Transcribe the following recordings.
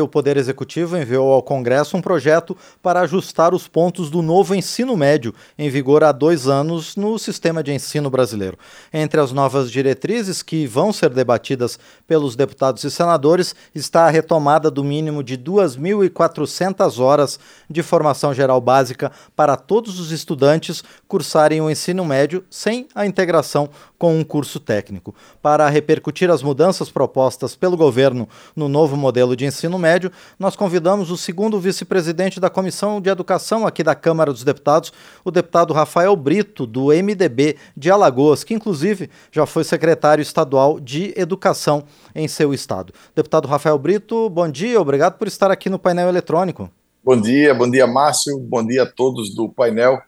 O Poder Executivo enviou ao Congresso um projeto para ajustar os pontos do novo ensino médio, em vigor há dois anos no sistema de ensino brasileiro. Entre as novas diretrizes que vão ser debatidas pelos deputados e senadores está a retomada do mínimo de 2.400 horas de formação geral básica para todos os estudantes cursarem o ensino médio sem a integração com um curso técnico. Para repercutir as mudanças propostas pelo governo no novo modelo de ensino médio, nós convidamos o segundo vice-presidente da Comissão de Educação aqui da Câmara dos Deputados, o deputado Rafael Brito, do MDB de Alagoas, que inclusive já foi secretário estadual de Educação em seu estado. Deputado Rafael Brito, bom dia, obrigado por estar aqui no painel eletrônico. Bom dia, bom dia, Márcio, bom dia a todos do painel.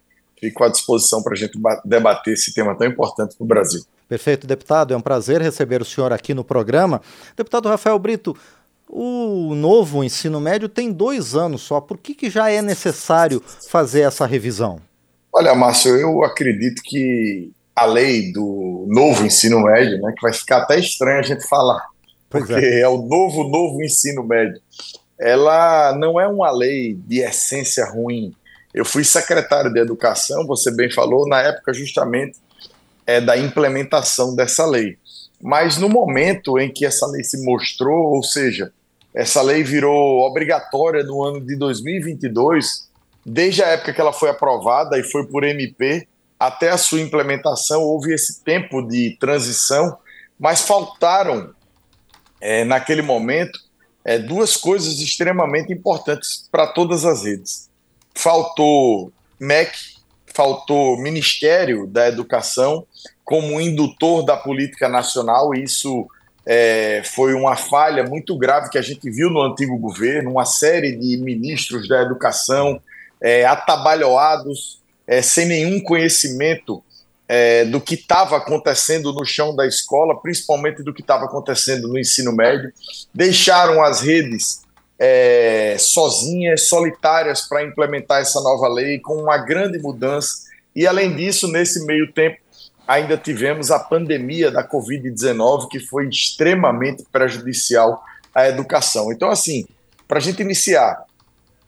Fico à disposição para a gente debater esse tema tão importante para o Brasil. Perfeito, deputado. É um prazer receber o senhor aqui no programa. Deputado Rafael Brito, o novo ensino médio tem dois anos só. Por que, que já é necessário fazer essa revisão? Olha, Márcio, eu acredito que a lei do novo ensino médio, né, que vai ficar até estranho a gente falar, pois porque é. é o novo, novo ensino médio, ela não é uma lei de essência ruim eu fui secretário de Educação, você bem falou, na época justamente é, da implementação dessa lei. Mas no momento em que essa lei se mostrou, ou seja, essa lei virou obrigatória no ano de 2022, desde a época que ela foi aprovada e foi por MP, até a sua implementação, houve esse tempo de transição, mas faltaram, é, naquele momento, é, duas coisas extremamente importantes para todas as redes faltou MEC, faltou Ministério da Educação como indutor da política nacional, e isso é, foi uma falha muito grave que a gente viu no antigo governo, uma série de ministros da educação é, atabalhoados, é, sem nenhum conhecimento é, do que estava acontecendo no chão da escola, principalmente do que estava acontecendo no ensino médio, deixaram as redes é, sozinhas, solitárias para implementar essa nova lei, com uma grande mudança. E, além disso, nesse meio tempo, ainda tivemos a pandemia da Covid-19, que foi extremamente prejudicial à educação. Então, assim, para a gente iniciar,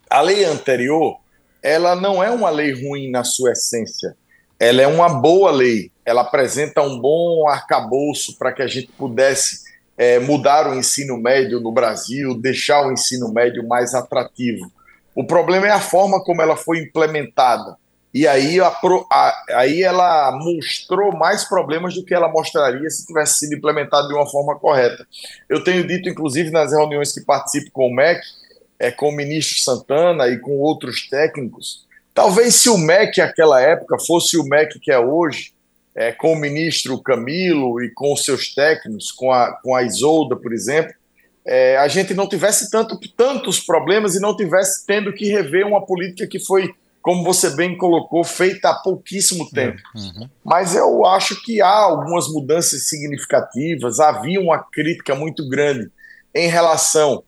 a lei anterior, ela não é uma lei ruim na sua essência, ela é uma boa lei, ela apresenta um bom arcabouço para que a gente pudesse é, mudar o ensino médio no Brasil, deixar o ensino médio mais atrativo. O problema é a forma como ela foi implementada. E aí, a, a, aí ela mostrou mais problemas do que ela mostraria se tivesse sido implementada de uma forma correta. Eu tenho dito, inclusive, nas reuniões que participo com o MEC, é, com o ministro Santana e com outros técnicos, talvez se o MEC naquela época fosse o MEC que é hoje, é, com o ministro Camilo e com os seus técnicos, com a, com a Isolda, por exemplo, é, a gente não tivesse tanto, tantos problemas e não tivesse tendo que rever uma política que foi, como você bem colocou, feita há pouquíssimo tempo. Uhum. Mas eu acho que há algumas mudanças significativas, havia uma crítica muito grande em relação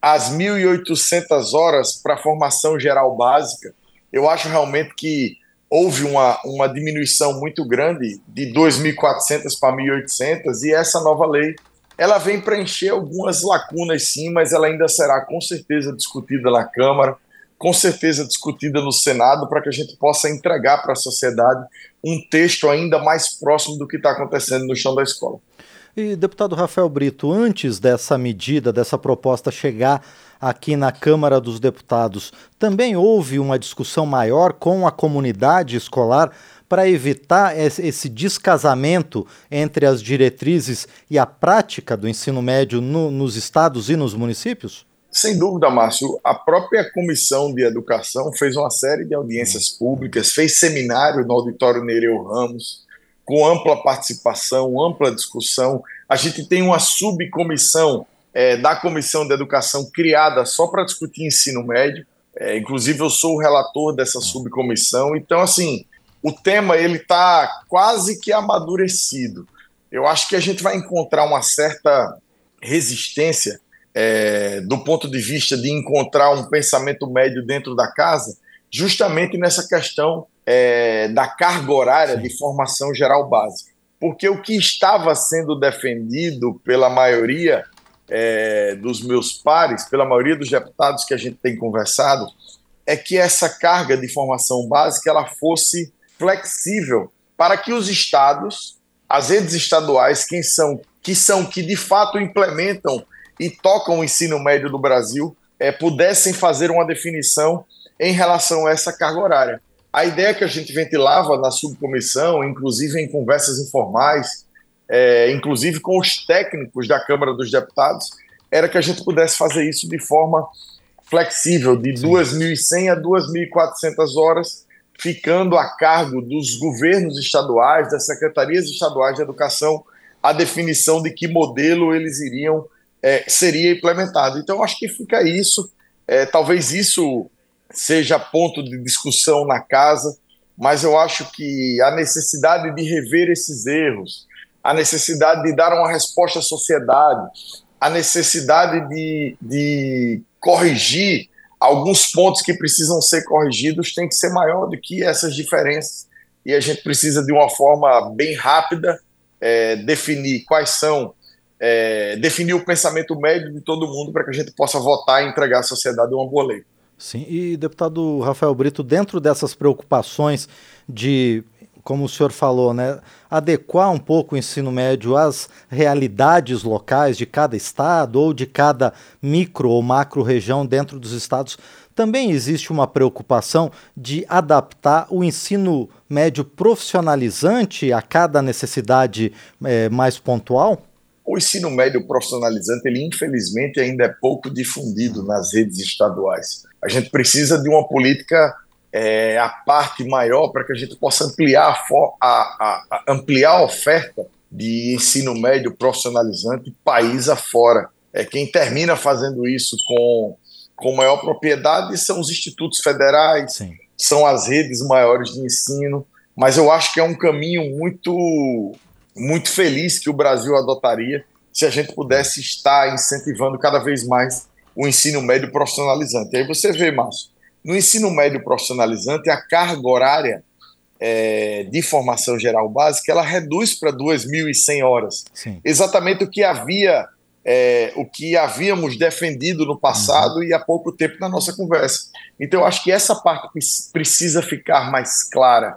às 1.800 horas para a formação geral básica. Eu acho realmente que houve uma, uma diminuição muito grande de 2.400 para 1.800 e essa nova lei ela vem preencher algumas lacunas sim, mas ela ainda será com certeza discutida na Câmara, com certeza discutida no Senado para que a gente possa entregar para a sociedade um texto ainda mais próximo do que está acontecendo no chão da escola. E deputado Rafael Brito, antes dessa medida, dessa proposta chegar aqui na Câmara dos Deputados, também houve uma discussão maior com a comunidade escolar para evitar esse descasamento entre as diretrizes e a prática do ensino médio no, nos estados e nos municípios? Sem dúvida, Márcio. A própria Comissão de Educação fez uma série de audiências públicas, fez seminário no Auditório Nereu Ramos, com ampla participação, ampla discussão. A gente tem uma subcomissão é, da Comissão de Educação criada só para discutir ensino médio. É, inclusive, eu sou o relator dessa subcomissão. Então, assim, o tema ele está quase que amadurecido. Eu acho que a gente vai encontrar uma certa resistência é, do ponto de vista de encontrar um pensamento médio dentro da casa, justamente nessa questão é, da carga horária de formação geral básica. Porque o que estava sendo defendido pela maioria é, dos meus pares, pela maioria dos deputados que a gente tem conversado, é que essa carga de formação básica ela fosse flexível para que os estados, as redes estaduais, quem são, que são que de fato implementam e tocam o ensino médio do Brasil, é, pudessem fazer uma definição em relação a essa carga horária. A ideia que a gente ventilava na subcomissão, inclusive em conversas informais, é, inclusive com os técnicos da Câmara dos Deputados, era que a gente pudesse fazer isso de forma flexível, de 2.100 a 2.400 horas, ficando a cargo dos governos estaduais, das secretarias estaduais de educação, a definição de que modelo eles iriam é, seria implementado. Então, acho que fica isso. É, talvez isso seja ponto de discussão na casa, mas eu acho que a necessidade de rever esses erros, a necessidade de dar uma resposta à sociedade, a necessidade de, de corrigir alguns pontos que precisam ser corrigidos tem que ser maior do que essas diferenças. E a gente precisa, de uma forma bem rápida, é, definir quais são, é, definir o pensamento médio de todo mundo para que a gente possa votar e entregar à sociedade uma boa lei. Sim, e deputado Rafael Brito, dentro dessas preocupações de como o senhor falou, né, adequar um pouco o ensino médio às realidades locais de cada estado ou de cada micro ou macro região dentro dos estados, também existe uma preocupação de adaptar o ensino médio profissionalizante a cada necessidade é, mais pontual? O ensino médio profissionalizante, ele infelizmente ainda é pouco difundido nas redes estaduais. A gente precisa de uma política é, a parte maior para que a gente possa ampliar a, a, a, ampliar a oferta de ensino médio profissionalizante país afora. É, quem termina fazendo isso com, com maior propriedade são os institutos federais, Sim. são as redes maiores de ensino, mas eu acho que é um caminho muito, muito feliz que o Brasil adotaria se a gente pudesse estar incentivando cada vez mais o ensino médio profissionalizante. Aí você vê, Márcio, no ensino médio profissionalizante, a carga horária é, de formação geral básica ela reduz para 2.100 horas. Sim. Exatamente o que havia, é, o que havíamos defendido no passado uhum. e há pouco tempo na nossa conversa. Então, eu acho que essa parte precisa ficar mais clara.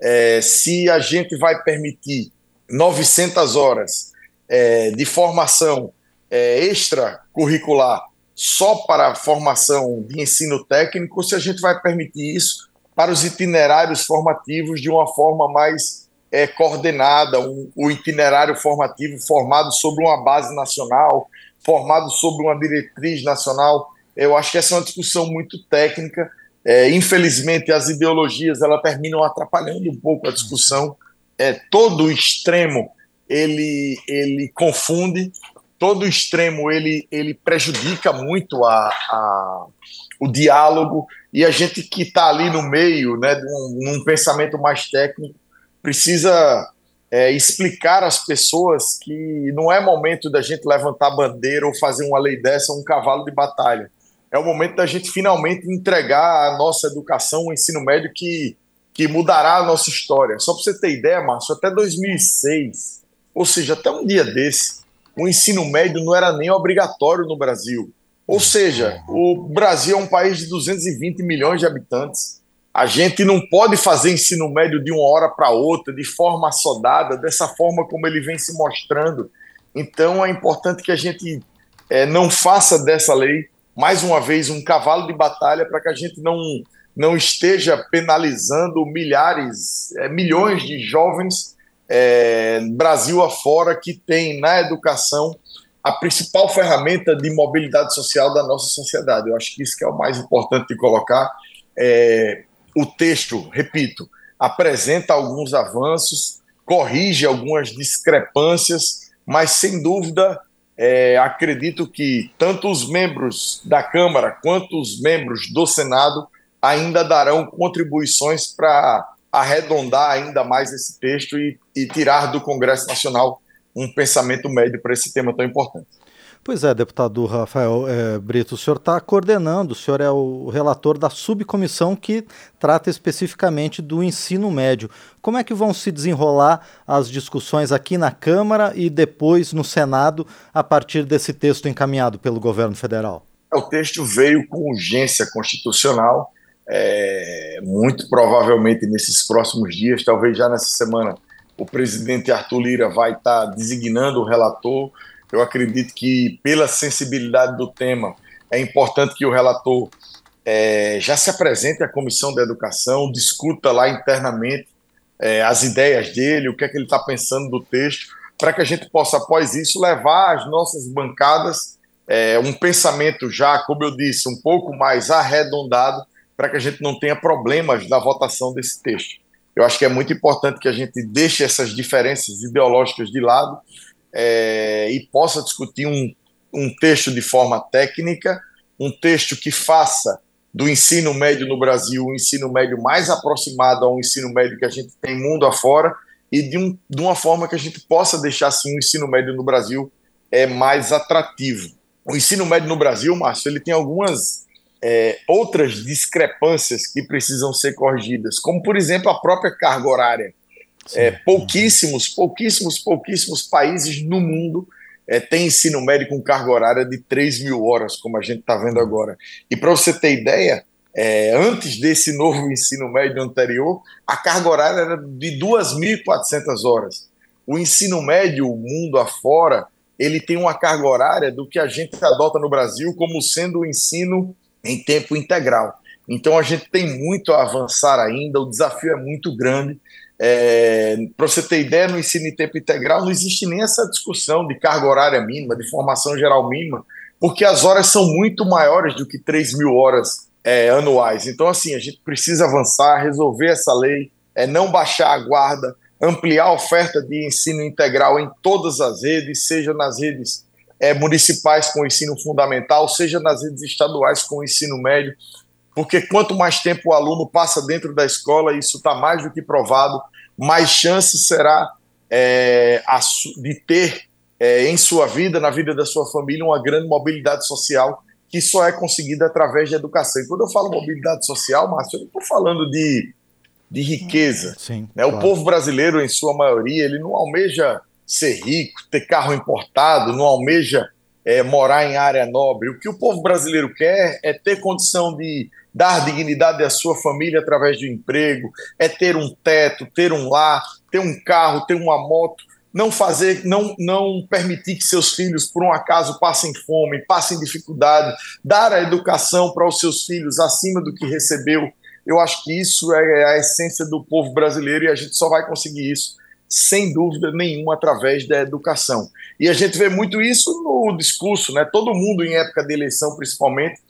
É, se a gente vai permitir 900 horas é, de formação é, extracurricular só para a formação de ensino técnico, se a gente vai permitir isso para os itinerários formativos de uma forma mais é, coordenada, um, o itinerário formativo formado sobre uma base nacional, formado sobre uma diretriz nacional. Eu acho que essa é uma discussão muito técnica. É, infelizmente, as ideologias ela terminam atrapalhando um pouco a discussão. É, todo extremo ele, ele confunde todo extremo ele, ele prejudica muito a, a, o diálogo e a gente que está ali no meio, né, um, num pensamento mais técnico, precisa é, explicar às pessoas que não é momento da gente levantar bandeira ou fazer uma lei dessa, um cavalo de batalha. É o momento da gente finalmente entregar a nossa educação, o ensino médio que, que mudará a nossa história. Só para você ter ideia, Márcio, até 2006, ou seja, até um dia desse, o ensino médio não era nem obrigatório no Brasil. Ou seja, o Brasil é um país de 220 milhões de habitantes. A gente não pode fazer ensino médio de uma hora para outra, de forma assodada, dessa forma como ele vem se mostrando. Então é importante que a gente é, não faça dessa lei, mais uma vez, um cavalo de batalha para que a gente não, não esteja penalizando milhares, é, milhões de jovens é, Brasil afora que tem na educação a principal ferramenta de mobilidade social da nossa sociedade. Eu acho que isso que é o mais importante de colocar. É, o texto, repito, apresenta alguns avanços, corrige algumas discrepâncias, mas sem dúvida é, acredito que tanto os membros da Câmara quanto os membros do Senado ainda darão contribuições para arredondar ainda mais esse texto e, e tirar do Congresso Nacional um pensamento médio para esse tema tão importante. Pois é, deputado Rafael é, Brito, o senhor está coordenando, o senhor é o relator da subcomissão que trata especificamente do ensino médio. Como é que vão se desenrolar as discussões aqui na Câmara e depois no Senado a partir desse texto encaminhado pelo governo federal? O texto veio com urgência constitucional, é, muito provavelmente nesses próximos dias, talvez já nessa semana, o presidente Arthur Lira vai estar designando o relator. Eu acredito que, pela sensibilidade do tema, é importante que o relator é, já se apresente à Comissão da Educação, discuta lá internamente é, as ideias dele, o que é que ele está pensando do texto, para que a gente possa, após isso, levar às nossas bancadas é, um pensamento já, como eu disse, um pouco mais arredondado, para que a gente não tenha problemas na votação desse texto. Eu acho que é muito importante que a gente deixe essas diferenças ideológicas de lado é, e possa discutir um, um texto de forma técnica, um texto que faça do ensino médio no Brasil o ensino médio mais aproximado ao ensino médio que a gente tem mundo afora e de, um, de uma forma que a gente possa deixar assim, o ensino médio no Brasil é mais atrativo. O ensino médio no Brasil, Márcio, ele tem algumas é, outras discrepâncias que precisam ser corrigidas, como por exemplo a própria carga horária. É, pouquíssimos, pouquíssimos, pouquíssimos países no mundo é, têm ensino médio com carga horária de 3 mil horas, como a gente está vendo agora. E para você ter ideia, é, antes desse novo ensino médio anterior, a carga horária era de 2.400 horas. O ensino médio, o mundo afora, ele tem uma carga horária do que a gente adota no Brasil como sendo o ensino em tempo integral. Então a gente tem muito a avançar ainda, o desafio é muito grande. É, Para você ter ideia, no ensino em tempo integral não existe nem essa discussão de carga horária mínima, de formação geral mínima, porque as horas são muito maiores do que 3 mil horas é, anuais. Então, assim, a gente precisa avançar, resolver essa lei, é, não baixar a guarda, ampliar a oferta de ensino integral em todas as redes, seja nas redes é, municipais com ensino fundamental, seja nas redes estaduais com ensino médio porque quanto mais tempo o aluno passa dentro da escola, isso está mais do que provado, mais chance será é, de ter é, em sua vida, na vida da sua família, uma grande mobilidade social que só é conseguida através da educação. E quando eu falo mobilidade social, Márcio, eu não estou falando de, de riqueza. Sim, né? O povo brasileiro, em sua maioria, ele não almeja ser rico, ter carro importado, não almeja é, morar em área nobre. O que o povo brasileiro quer é ter condição de dar dignidade à sua família através do emprego, é ter um teto, ter um lar, ter um carro, ter uma moto, não fazer, não, não permitir que seus filhos, por um acaso, passem fome, passem dificuldade, dar a educação para os seus filhos acima do que recebeu. Eu acho que isso é a essência do povo brasileiro e a gente só vai conseguir isso sem dúvida nenhuma, através da educação. E a gente vê muito isso no discurso, né? Todo mundo, em época de eleição, principalmente,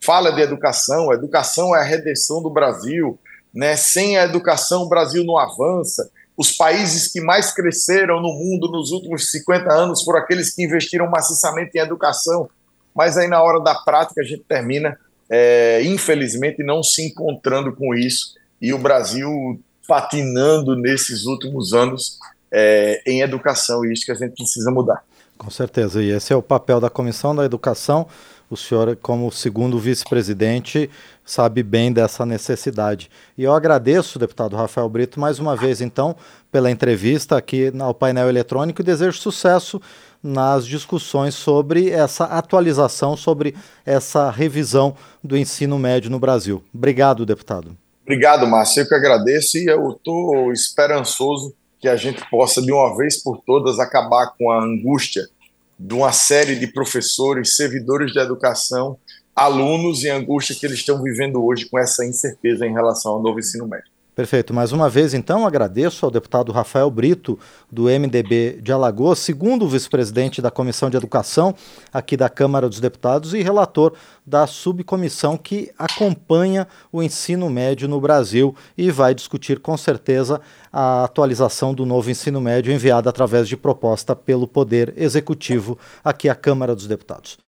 fala de educação. A educação é a redenção do Brasil, né? Sem a educação, o Brasil não avança. Os países que mais cresceram no mundo nos últimos 50 anos foram aqueles que investiram maciçamente em educação. Mas aí, na hora da prática, a gente termina, é, infelizmente, não se encontrando com isso. E o Brasil patinando nesses últimos anos é, em educação, e isso que a gente precisa mudar. Com certeza, e esse é o papel da Comissão da Educação. O senhor, como segundo vice-presidente, sabe bem dessa necessidade. E eu agradeço, deputado Rafael Brito, mais uma vez, então, pela entrevista aqui ao painel eletrônico e desejo sucesso nas discussões sobre essa atualização, sobre essa revisão do ensino médio no Brasil. Obrigado, deputado. Obrigado, Márcio. Eu que agradeço e eu estou esperançoso que a gente possa, de uma vez por todas, acabar com a angústia de uma série de professores, servidores de educação, alunos e angústia que eles estão vivendo hoje com essa incerteza em relação ao novo ensino médio. Perfeito. Mais uma vez, então, agradeço ao deputado Rafael Brito, do MDB de Alagoas, segundo vice-presidente da Comissão de Educação aqui da Câmara dos Deputados e relator da subcomissão que acompanha o ensino médio no Brasil e vai discutir com certeza a atualização do novo ensino médio enviada através de proposta pelo Poder Executivo aqui à Câmara dos Deputados.